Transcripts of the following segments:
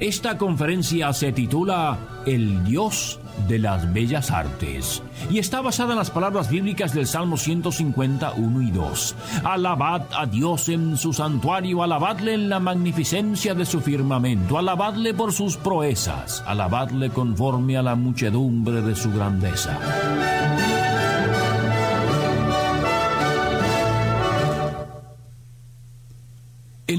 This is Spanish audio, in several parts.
Esta conferencia se titula El Dios de las Bellas Artes y está basada en las palabras bíblicas del Salmo 151 y 2. Alabad a Dios en su santuario, alabadle en la magnificencia de su firmamento, alabadle por sus proezas, alabadle conforme a la muchedumbre de su grandeza.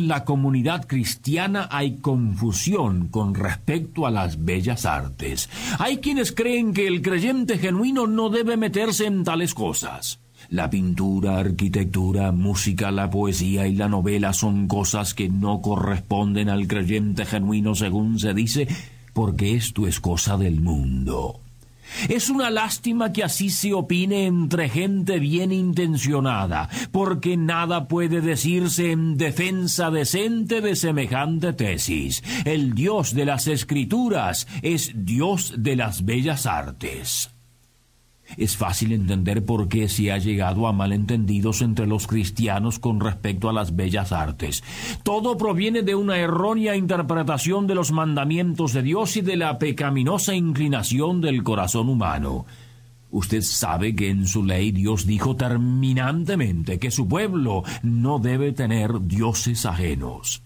La comunidad cristiana hay confusión con respecto a las bellas artes. Hay quienes creen que el creyente genuino no debe meterse en tales cosas. La pintura, arquitectura, música, la poesía y la novela son cosas que no corresponden al creyente genuino según se dice, porque esto es cosa del mundo. Es una lástima que así se opine entre gente bien intencionada, porque nada puede decirse en defensa decente de semejante tesis. El Dios de las Escrituras es Dios de las bellas artes. Es fácil entender por qué se ha llegado a malentendidos entre los cristianos con respecto a las bellas artes. Todo proviene de una errónea interpretación de los mandamientos de Dios y de la pecaminosa inclinación del corazón humano. Usted sabe que en su ley Dios dijo terminantemente que su pueblo no debe tener dioses ajenos.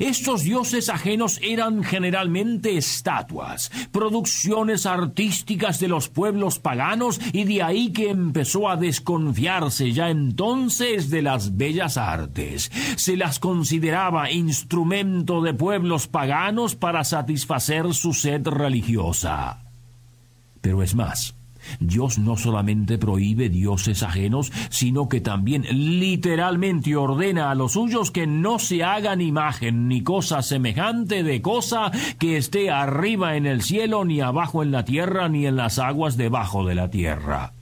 Estos dioses ajenos eran generalmente estatuas, producciones artísticas de los pueblos paganos y de ahí que empezó a desconfiarse ya entonces de las bellas artes. Se las consideraba instrumento de pueblos paganos para satisfacer su sed religiosa. Pero es más, Dios no solamente prohíbe dioses ajenos, sino que también literalmente ordena a los suyos que no se hagan imagen ni cosa semejante de cosa que esté arriba en el cielo, ni abajo en la tierra, ni en las aguas debajo de la tierra.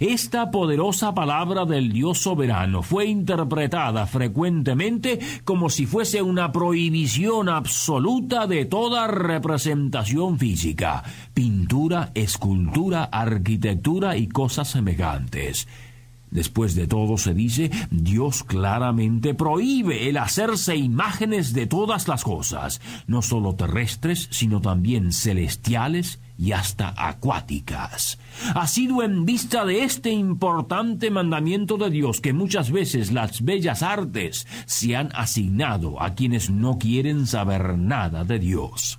Esta poderosa palabra del Dios soberano fue interpretada frecuentemente como si fuese una prohibición absoluta de toda representación física, pintura, escultura, arquitectura y cosas semejantes. Después de todo se dice, Dios claramente prohíbe el hacerse imágenes de todas las cosas, no solo terrestres, sino también celestiales y hasta acuáticas. Ha sido en vista de este importante mandamiento de Dios que muchas veces las bellas artes se han asignado a quienes no quieren saber nada de Dios.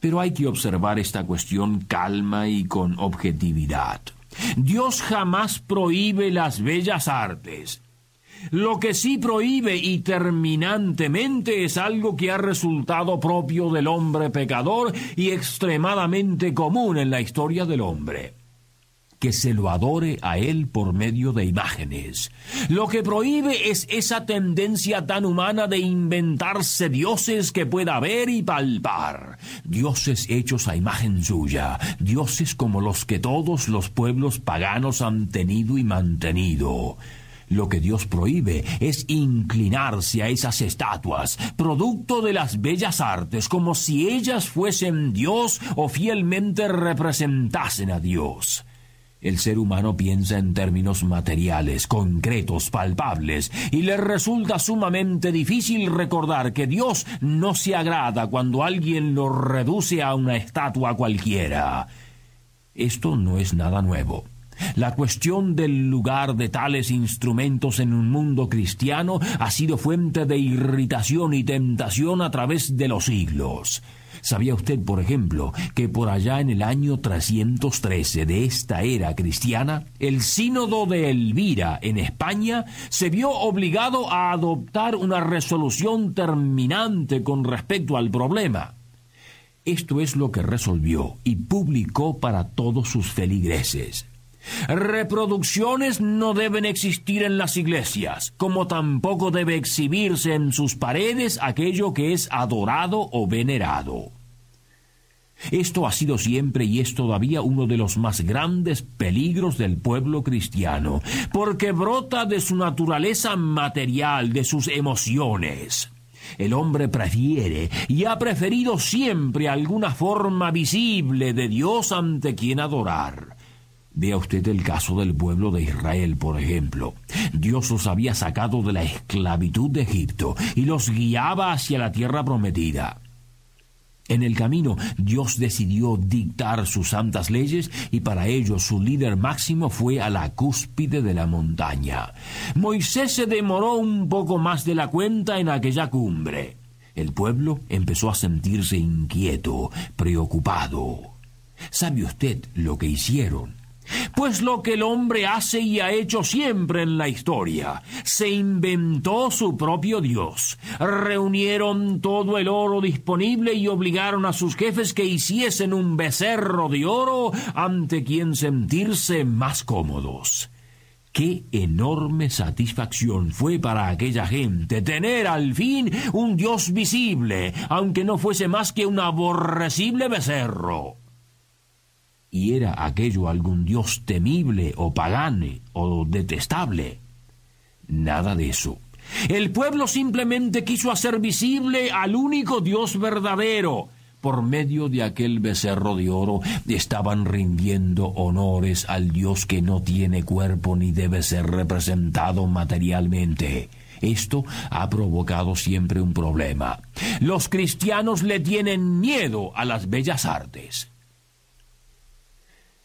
Pero hay que observar esta cuestión calma y con objetividad. Dios jamás prohíbe las bellas artes. Lo que sí prohíbe y terminantemente es algo que ha resultado propio del hombre pecador y extremadamente común en la historia del hombre que se lo adore a él por medio de imágenes. Lo que prohíbe es esa tendencia tan humana de inventarse dioses que pueda ver y palpar, dioses hechos a imagen suya, dioses como los que todos los pueblos paganos han tenido y mantenido. Lo que Dios prohíbe es inclinarse a esas estatuas, producto de las bellas artes, como si ellas fuesen Dios o fielmente representasen a Dios. El ser humano piensa en términos materiales, concretos, palpables, y le resulta sumamente difícil recordar que Dios no se agrada cuando alguien lo reduce a una estatua cualquiera. Esto no es nada nuevo. La cuestión del lugar de tales instrumentos en un mundo cristiano ha sido fuente de irritación y tentación a través de los siglos. ¿Sabía usted, por ejemplo, que por allá en el año 313 de esta era cristiana, el sínodo de Elvira en España se vio obligado a adoptar una resolución terminante con respecto al problema? Esto es lo que resolvió y publicó para todos sus feligreses. Reproducciones no deben existir en las iglesias, como tampoco debe exhibirse en sus paredes aquello que es adorado o venerado. Esto ha sido siempre y es todavía uno de los más grandes peligros del pueblo cristiano, porque brota de su naturaleza material, de sus emociones. El hombre prefiere y ha preferido siempre alguna forma visible de Dios ante quien adorar. Vea usted el caso del pueblo de Israel, por ejemplo. Dios los había sacado de la esclavitud de Egipto y los guiaba hacia la tierra prometida. En el camino, Dios decidió dictar sus santas leyes y para ello su líder máximo fue a la cúspide de la montaña. Moisés se demoró un poco más de la cuenta en aquella cumbre. El pueblo empezó a sentirse inquieto, preocupado. ¿Sabe usted lo que hicieron? Pues lo que el hombre hace y ha hecho siempre en la historia, se inventó su propio Dios. Reunieron todo el oro disponible y obligaron a sus jefes que hiciesen un becerro de oro ante quien sentirse más cómodos. Qué enorme satisfacción fue para aquella gente tener al fin un Dios visible, aunque no fuese más que un aborrecible becerro y era aquello algún dios temible o pagane o detestable. Nada de eso. El pueblo simplemente quiso hacer visible al único Dios verdadero. Por medio de aquel becerro de oro estaban rindiendo honores al Dios que no tiene cuerpo ni debe ser representado materialmente. Esto ha provocado siempre un problema. Los cristianos le tienen miedo a las bellas artes.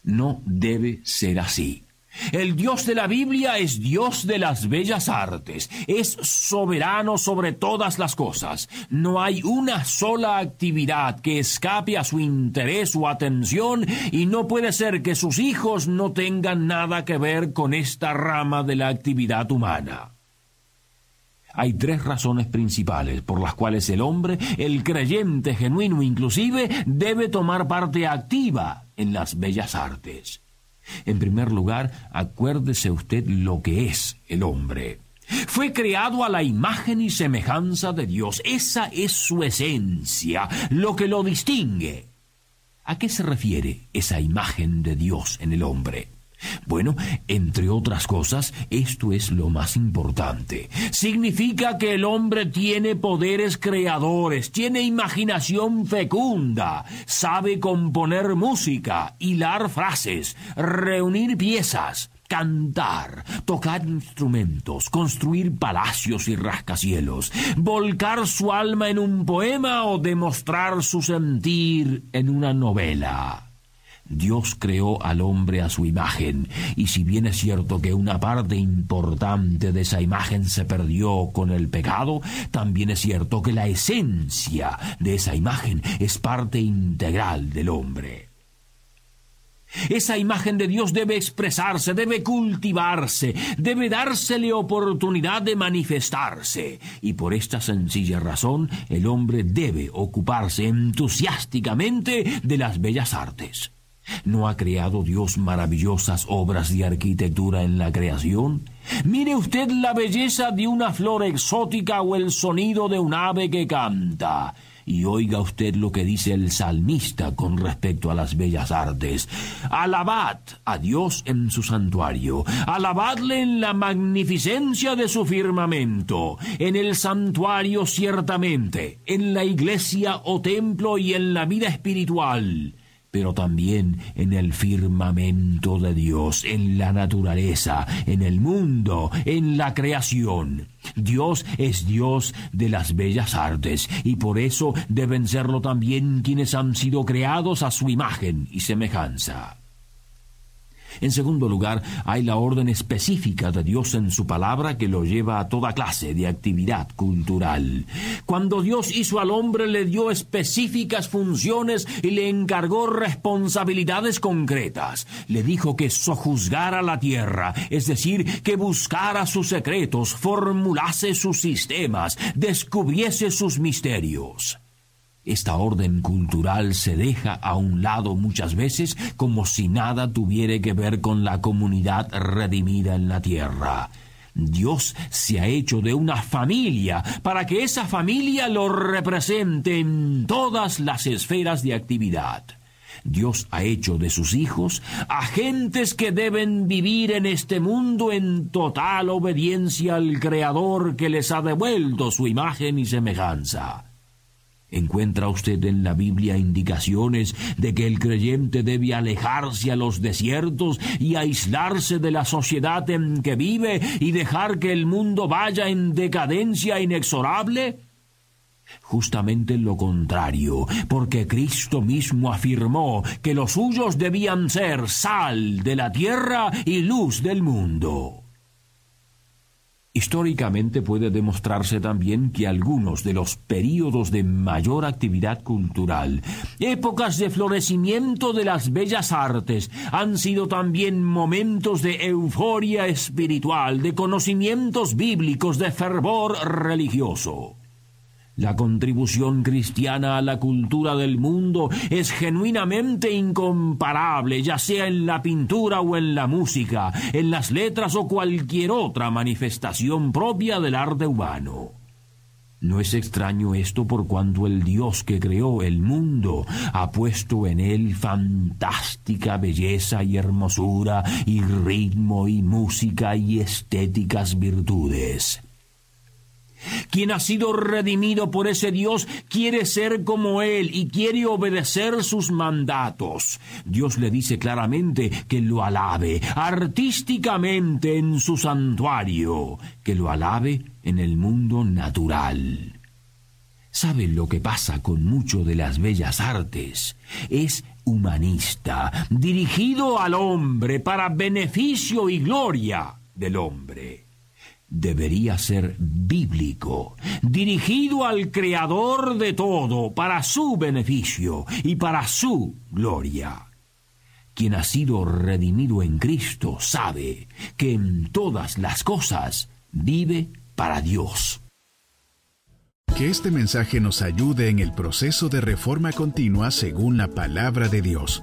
No debe ser así. El Dios de la Biblia es Dios de las bellas artes, es soberano sobre todas las cosas. No hay una sola actividad que escape a su interés o atención y no puede ser que sus hijos no tengan nada que ver con esta rama de la actividad humana. Hay tres razones principales por las cuales el hombre, el creyente genuino inclusive, debe tomar parte activa en las bellas artes. En primer lugar, acuérdese usted lo que es el hombre. Fue creado a la imagen y semejanza de Dios. Esa es su esencia, lo que lo distingue. ¿A qué se refiere esa imagen de Dios en el hombre? Bueno, entre otras cosas, esto es lo más importante. Significa que el hombre tiene poderes creadores, tiene imaginación fecunda, sabe componer música, hilar frases, reunir piezas, cantar, tocar instrumentos, construir palacios y rascacielos, volcar su alma en un poema o demostrar su sentir en una novela. Dios creó al hombre a su imagen, y si bien es cierto que una parte importante de esa imagen se perdió con el pecado, también es cierto que la esencia de esa imagen es parte integral del hombre. Esa imagen de Dios debe expresarse, debe cultivarse, debe dársele oportunidad de manifestarse. Y por esta sencilla razón el hombre debe ocuparse entusiásticamente de las bellas artes. ¿No ha creado Dios maravillosas obras de arquitectura en la creación? Mire usted la belleza de una flor exótica o el sonido de un ave que canta. Y oiga usted lo que dice el salmista con respecto a las bellas artes. Alabad a Dios en su santuario, alabadle en la magnificencia de su firmamento, en el santuario ciertamente, en la iglesia o templo y en la vida espiritual pero también en el firmamento de Dios, en la naturaleza, en el mundo, en la creación. Dios es Dios de las bellas artes, y por eso deben serlo también quienes han sido creados a su imagen y semejanza. En segundo lugar, hay la orden específica de Dios en su palabra que lo lleva a toda clase de actividad cultural. Cuando Dios hizo al hombre le dio específicas funciones y le encargó responsabilidades concretas. Le dijo que sojuzgara la tierra, es decir, que buscara sus secretos, formulase sus sistemas, descubriese sus misterios. Esta orden cultural se deja a un lado muchas veces como si nada tuviera que ver con la comunidad redimida en la tierra. Dios se ha hecho de una familia para que esa familia lo represente en todas las esferas de actividad. Dios ha hecho de sus hijos agentes que deben vivir en este mundo en total obediencia al Creador que les ha devuelto su imagen y semejanza. ¿Encuentra usted en la Biblia indicaciones de que el creyente debe alejarse a los desiertos y aislarse de la sociedad en que vive y dejar que el mundo vaya en decadencia inexorable? Justamente lo contrario, porque Cristo mismo afirmó que los suyos debían ser sal de la tierra y luz del mundo. Históricamente puede demostrarse también que algunos de los períodos de mayor actividad cultural, épocas de florecimiento de las bellas artes, han sido también momentos de euforia espiritual, de conocimientos bíblicos, de fervor religioso. La contribución cristiana a la cultura del mundo es genuinamente incomparable, ya sea en la pintura o en la música, en las letras o cualquier otra manifestación propia del arte humano. No es extraño esto por cuanto el Dios que creó el mundo ha puesto en él fantástica belleza y hermosura y ritmo y música y estéticas virtudes. Quien ha sido redimido por ese Dios quiere ser como Él y quiere obedecer sus mandatos. Dios le dice claramente que lo alabe artísticamente en su santuario, que lo alabe en el mundo natural. ¿Saben lo que pasa con mucho de las bellas artes? Es humanista, dirigido al hombre para beneficio y gloria del hombre debería ser bíblico, dirigido al Creador de todo, para su beneficio y para su gloria. Quien ha sido redimido en Cristo sabe que en todas las cosas vive para Dios. Que este mensaje nos ayude en el proceso de reforma continua según la palabra de Dios.